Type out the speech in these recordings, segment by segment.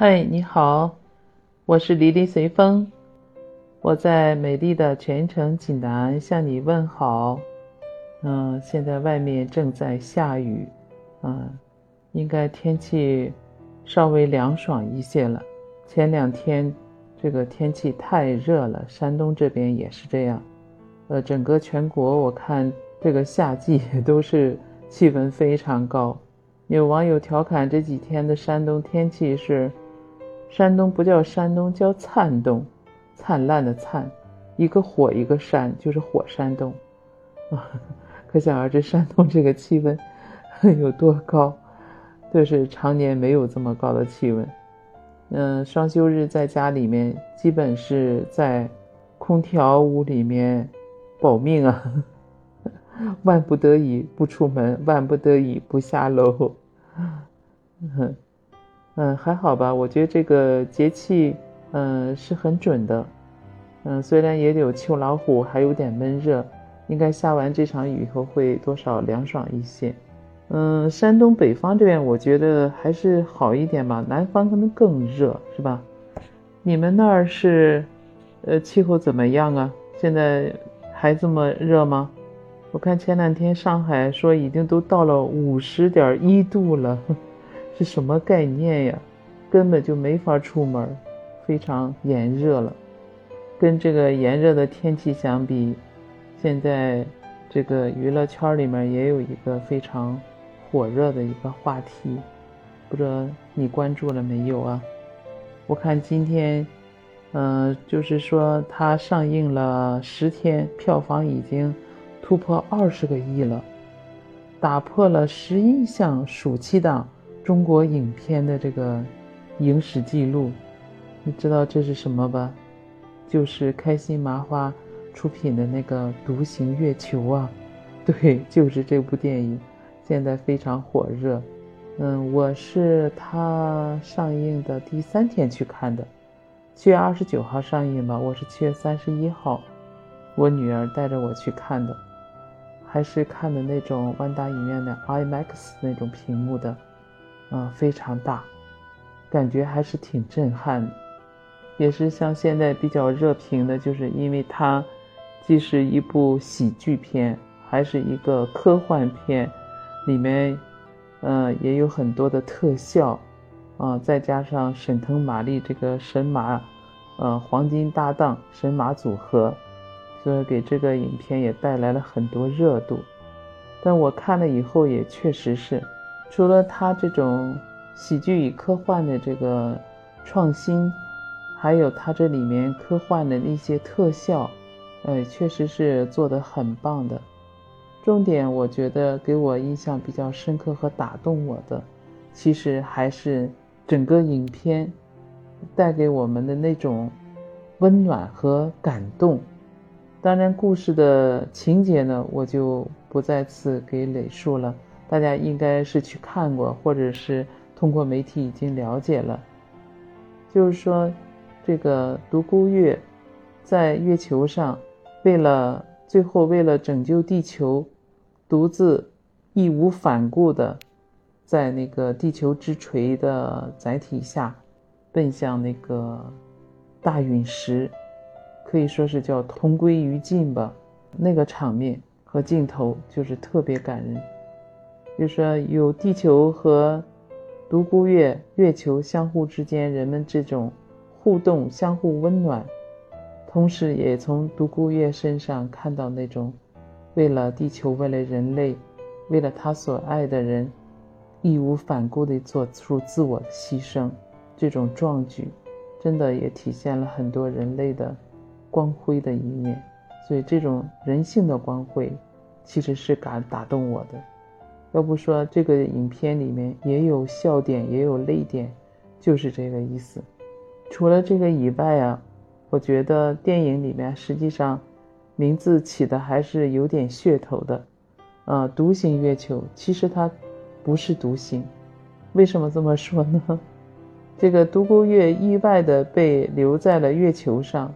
嗨，你好，我是离离随风，我在美丽的泉城济南向你问好。嗯，现在外面正在下雨，嗯，应该天气稍微凉爽一些了。前两天这个天气太热了，山东这边也是这样。呃，整个全国我看这个夏季都是气温非常高。有网友调侃这几天的山东天气是，山东不叫山东，叫灿东，灿烂的灿，一个火一个山，就是火山东，啊，可想而知山东这个气温有多高，就是常年没有这么高的气温。嗯，双休日在家里面，基本是在空调屋里面保命啊。万不得已不出门，万不得已不下楼。嗯，嗯，还好吧。我觉得这个节气，嗯，是很准的。嗯，虽然也有秋老虎，还有点闷热，应该下完这场雨以后会多少凉爽一些。嗯，山东北方这边我觉得还是好一点吧，南方可能更热，是吧？你们那儿是，呃，气候怎么样啊？现在还这么热吗？我看前两天上海说已经都到了五十点一度了，是什么概念呀？根本就没法出门，非常炎热了。跟这个炎热的天气相比，现在这个娱乐圈里面也有一个非常火热的一个话题，不知道你关注了没有啊？我看今天，嗯，就是说它上映了十天，票房已经。突破二十个亿了，打破了十一项暑期档中国影片的这个影史记录。你知道这是什么吧？就是开心麻花出品的那个《独行月球》啊！对，就是这部电影，现在非常火热。嗯，我是它上映的第三天去看的，七月二十九号上映吧，我是七月三十一号，我女儿带着我去看的。还是看的那种万达影院的 IMAX 那种屏幕的，嗯，非常大，感觉还是挺震撼的。也是像现在比较热评的，就是因为它既是一部喜剧片，还是一个科幻片，里面，嗯，也有很多的特效，啊，再加上沈腾、马丽这个神马，呃，黄金搭档神马组合。所以给这个影片也带来了很多热度，但我看了以后也确实是，除了它这种喜剧与科幻的这个创新，还有它这里面科幻的那些特效，呃，确实是做得很棒的。重点我觉得给我印象比较深刻和打动我的，其实还是整个影片带给我们的那种温暖和感动。当然，故事的情节呢，我就不再次给累述了。大家应该是去看过，或者是通过媒体已经了解了。就是说，这个独孤月在月球上，为了最后为了拯救地球，独自义无反顾的在那个地球之锤的载体下，奔向那个大陨石。可以说是叫同归于尽吧，那个场面和镜头就是特别感人。就是说，有地球和独孤月、月球相互之间人们这种互动、相互温暖，同时也从独孤月身上看到那种为了地球、为了人类、为了他所爱的人，义无反顾地做出自我的牺牲，这种壮举，真的也体现了很多人类的。光辉的一面，所以这种人性的光辉，其实是敢打动我的。要不说这个影片里面也有笑点，也有泪点，就是这个意思。除了这个以外啊，我觉得电影里面实际上名字起的还是有点噱头的。啊，独行月球，其实它不是独行。为什么这么说呢？这个独孤月意外的被留在了月球上。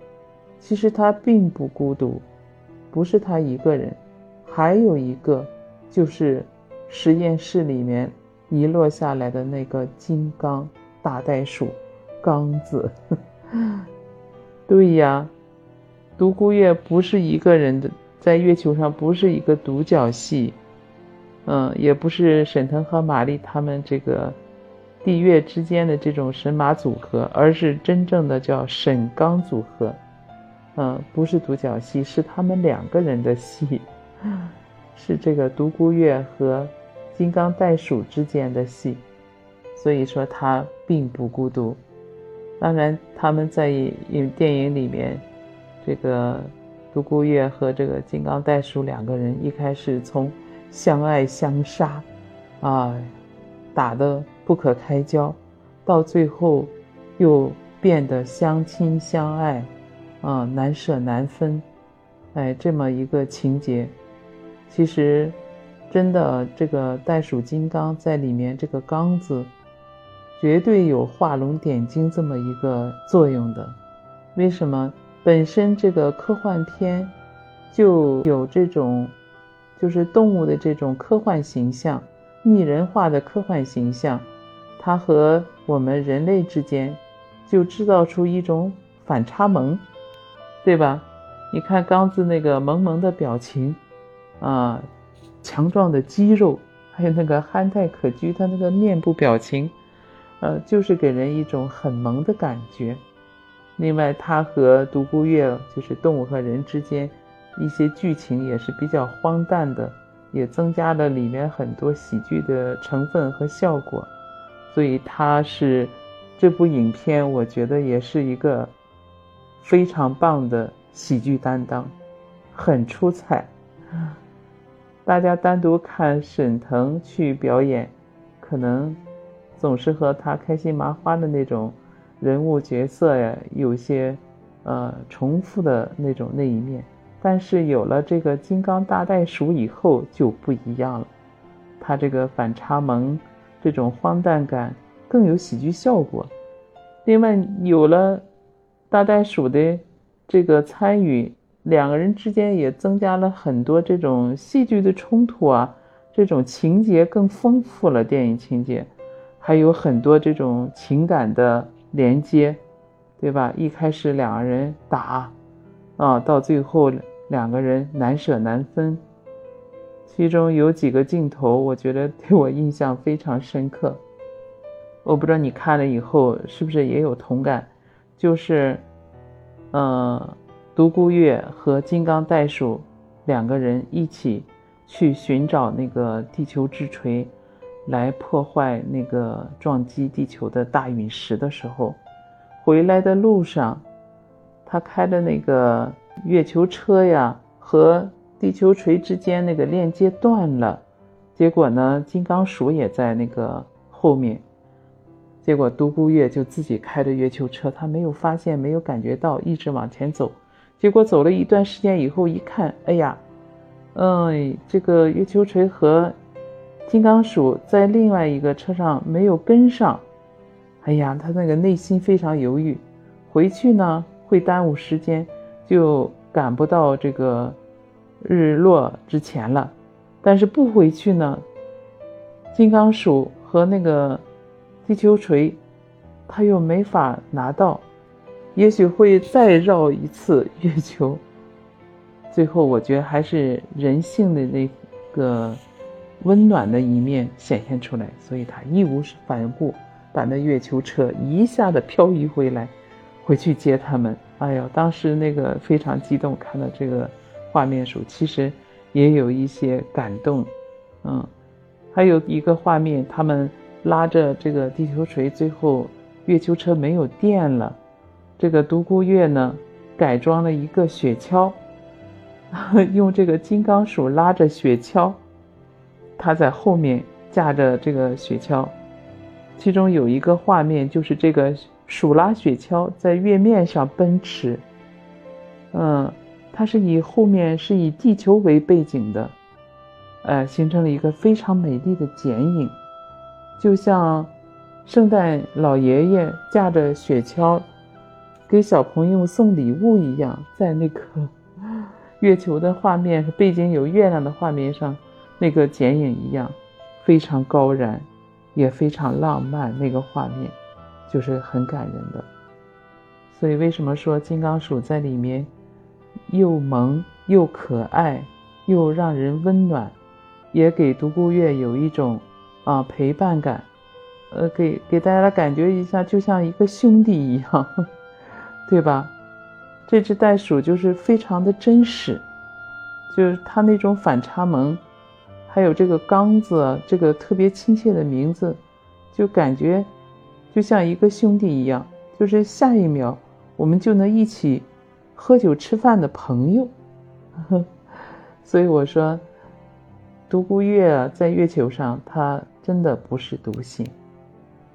其实他并不孤独，不是他一个人，还有一个，就是实验室里面遗落下来的那个金刚大袋鼠，刚子。对呀，独孤月不是一个人的，在月球上不是一个独角戏，嗯，也不是沈腾和马丽他们这个地月之间的这种神马组合，而是真正的叫沈刚组合。嗯，不是独角戏，是他们两个人的戏，是这个独孤月和金刚袋鼠之间的戏，所以说他并不孤独。当然，他们在影电影里面，这个独孤月和这个金刚袋鼠两个人一开始从相爱相杀，啊，打得不可开交，到最后又变得相亲相爱。啊，难舍难分，哎，这么一个情节，其实，真的这个袋鼠金刚在里面这个“刚”字，绝对有画龙点睛这么一个作用的。为什么？本身这个科幻片就有这种，就是动物的这种科幻形象，拟人化的科幻形象，它和我们人类之间就制造出一种反差萌。对吧？你看刚子那个萌萌的表情，啊，强壮的肌肉，还有那个憨态可掬，他那个面部表情，呃，就是给人一种很萌的感觉。另外，他和独孤月就是动物和人之间一些剧情也是比较荒诞的，也增加了里面很多喜剧的成分和效果。所以，他是这部影片，我觉得也是一个。非常棒的喜剧担当，很出彩。大家单独看沈腾去表演，可能总是和他开心麻花的那种人物角色呀，有些呃重复的那种那一面。但是有了这个金刚大袋鼠以后就不一样了，他这个反差萌，这种荒诞感更有喜剧效果。另外有了。大袋鼠的这个参与，两个人之间也增加了很多这种戏剧的冲突啊，这种情节更丰富了，电影情节，还有很多这种情感的连接，对吧？一开始两个人打，啊，到最后两个人难舍难分，其中有几个镜头，我觉得对我印象非常深刻。我不知道你看了以后是不是也有同感。就是，呃，独孤月和金刚袋鼠两个人一起去寻找那个地球之锤，来破坏那个撞击地球的大陨石的时候，回来的路上，他开的那个月球车呀，和地球锤之间那个链接断了，结果呢，金刚鼠也在那个后面。结果独孤月就自己开着月球车，他没有发现，没有感觉到，一直往前走。结果走了一段时间以后，一看，哎呀，嗯，这个月球锤和金刚鼠在另外一个车上没有跟上。哎呀，他那个内心非常犹豫，回去呢会耽误时间，就赶不到这个日落之前了。但是不回去呢，金刚鼠和那个。地球锤，他又没法拿到，也许会再绕一次月球。最后，我觉得还是人性的那个温暖的一面显现出来，所以他义无反顾把那月球车一下子漂移回来，回去接他们。哎呦，当时那个非常激动，看到这个画面时，其实也有一些感动。嗯，还有一个画面，他们。拉着这个地球锤，最后月球车没有电了。这个独孤月呢，改装了一个雪橇，用这个金刚鼠拉着雪橇，他在后面驾着这个雪橇。其中有一个画面，就是这个鼠拉雪橇在月面上奔驰。嗯，它是以后面是以地球为背景的，呃，形成了一个非常美丽的剪影。就像圣诞老爷爷驾着雪橇给小朋友送礼物一样，在那个 月球的画面背景有月亮的画面上，那个剪影一样，非常高燃，也非常浪漫。那个画面就是很感人的。所以为什么说金刚鼠在里面又萌又可爱，又让人温暖，也给独孤月有一种啊陪伴感，呃，给给大家的感觉一下，就像一个兄弟一样，对吧？这只袋鼠就是非常的真实，就是它那种反差萌，还有这个刚子，这个特别亲切的名字，就感觉就像一个兄弟一样，就是下一秒我们就能一起喝酒吃饭的朋友。所以我说，独孤月在月球上，他真的不是独行，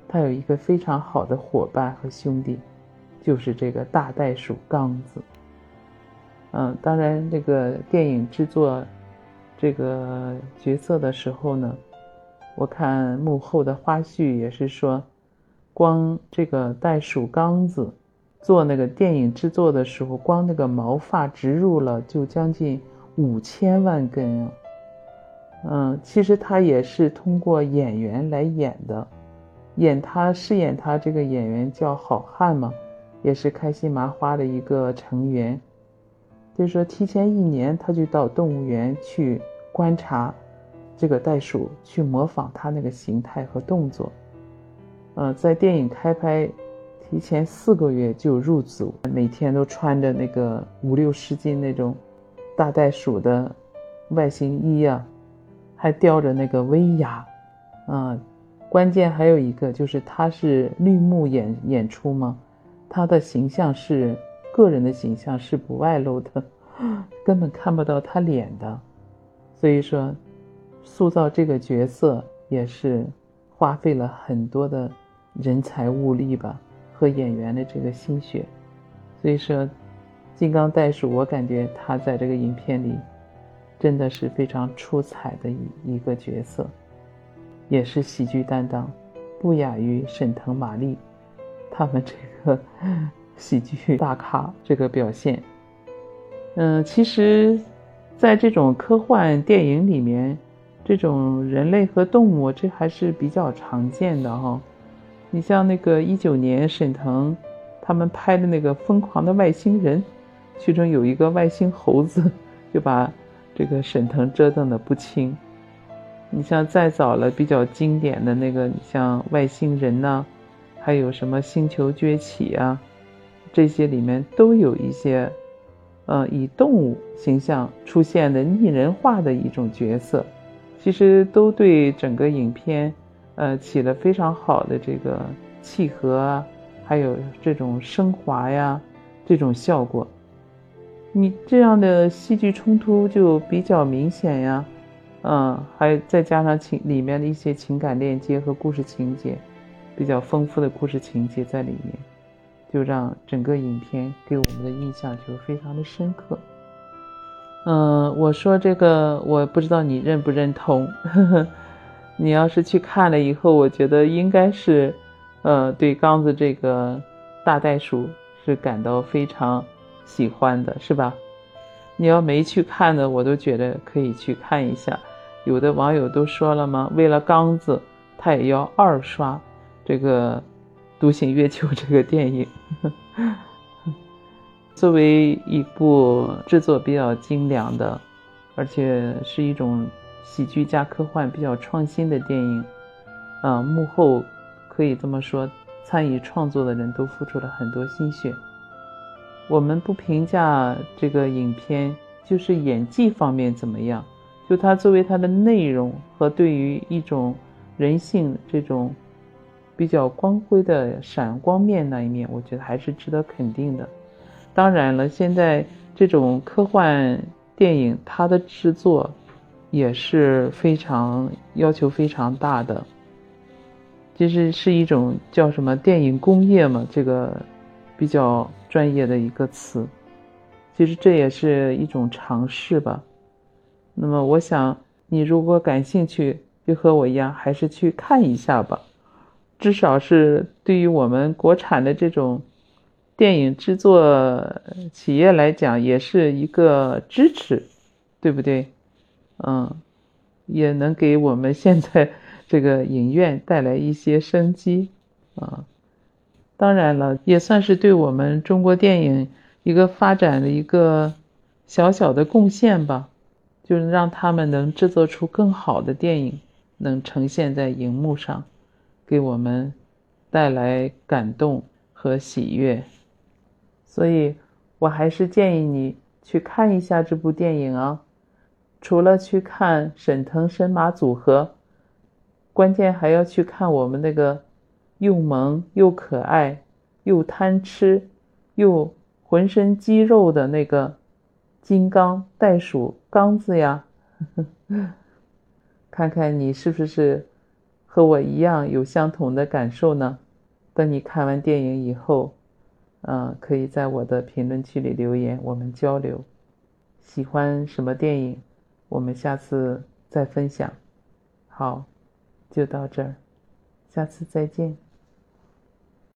他有一个非常好的伙伴和兄弟。就是这个大袋鼠刚子，嗯，当然，这个电影制作这个角色的时候呢，我看幕后的花絮也是说，光这个袋鼠刚子做那个电影制作的时候，光那个毛发植入了就将近五千万根啊，嗯，其实他也是通过演员来演的，演他饰演他这个演员叫好汉嘛。也是开心麻花的一个成员，就是说提前一年他就到动物园去观察这个袋鼠，去模仿它那个形态和动作。呃，在电影开拍提前四个月就入组，每天都穿着那个五六十斤那种大袋鼠的外形衣啊，还叼着那个威亚，啊，关键还有一个就是他是绿幕演演出嘛。他的形象是个人的形象，是不外露的，根本看不到他脸的。所以说，塑造这个角色也是花费了很多的人才物力吧，和演员的这个心血。所以说，金刚袋鼠，我感觉他在这个影片里真的是非常出彩的一一个角色，也是喜剧担当，不亚于沈腾、马丽他们这个。喜剧大咖这个表现，嗯，其实，在这种科幻电影里面，这种人类和动物这还是比较常见的哈。你像那个一九年沈腾他们拍的那个《疯狂的外星人》，其中有一个外星猴子，就把这个沈腾折腾的不轻。你像再早了比较经典的那个，你像外星人呢。还有什么星球崛起啊？这些里面都有一些，呃，以动物形象出现的拟人化的一种角色，其实都对整个影片，呃，起了非常好的这个契合啊，还有这种升华呀，这种效果。你这样的戏剧冲突就比较明显呀，嗯，还再加上情里面的一些情感链接和故事情节。比较丰富的故事情节在里面，就让整个影片给我们的印象就非常的深刻。嗯，我说这个我不知道你认不认同。呵 呵你要是去看了以后，我觉得应该是，呃，对刚子这个大袋鼠是感到非常喜欢的，是吧？你要没去看的，我都觉得可以去看一下。有的网友都说了吗？为了刚子，他也要二刷。这个《独行月球》这个电影，作为一部制作比较精良的，而且是一种喜剧加科幻比较创新的电影，啊，幕后可以这么说，参与创作的人都付出了很多心血。我们不评价这个影片，就是演技方面怎么样，就它作为它的内容和对于一种人性这种。比较光辉的闪光面那一面，我觉得还是值得肯定的。当然了，现在这种科幻电影，它的制作也是非常要求非常大的，其实是一种叫什么电影工业嘛，这个比较专业的一个词。其实这也是一种尝试吧。那么，我想你如果感兴趣，就和我一样，还是去看一下吧。至少是对于我们国产的这种电影制作企业来讲，也是一个支持，对不对？嗯，也能给我们现在这个影院带来一些生机啊。当然了，也算是对我们中国电影一个发展的一个小小的贡献吧，就是让他们能制作出更好的电影，能呈现在荧幕上，给我们带来感动和喜悦。所以，我还是建议你去看一下这部电影啊。除了去看沈腾神马组合，关键还要去看我们那个又萌又可爱又贪吃又浑身肌肉的那个金刚袋鼠刚子呀！看看你是不是和我一样有相同的感受呢？等你看完电影以后，嗯，可以在我的评论区里留言，我们交流。喜欢什么电影？我们下次再分享，好，就到这儿，下次再见。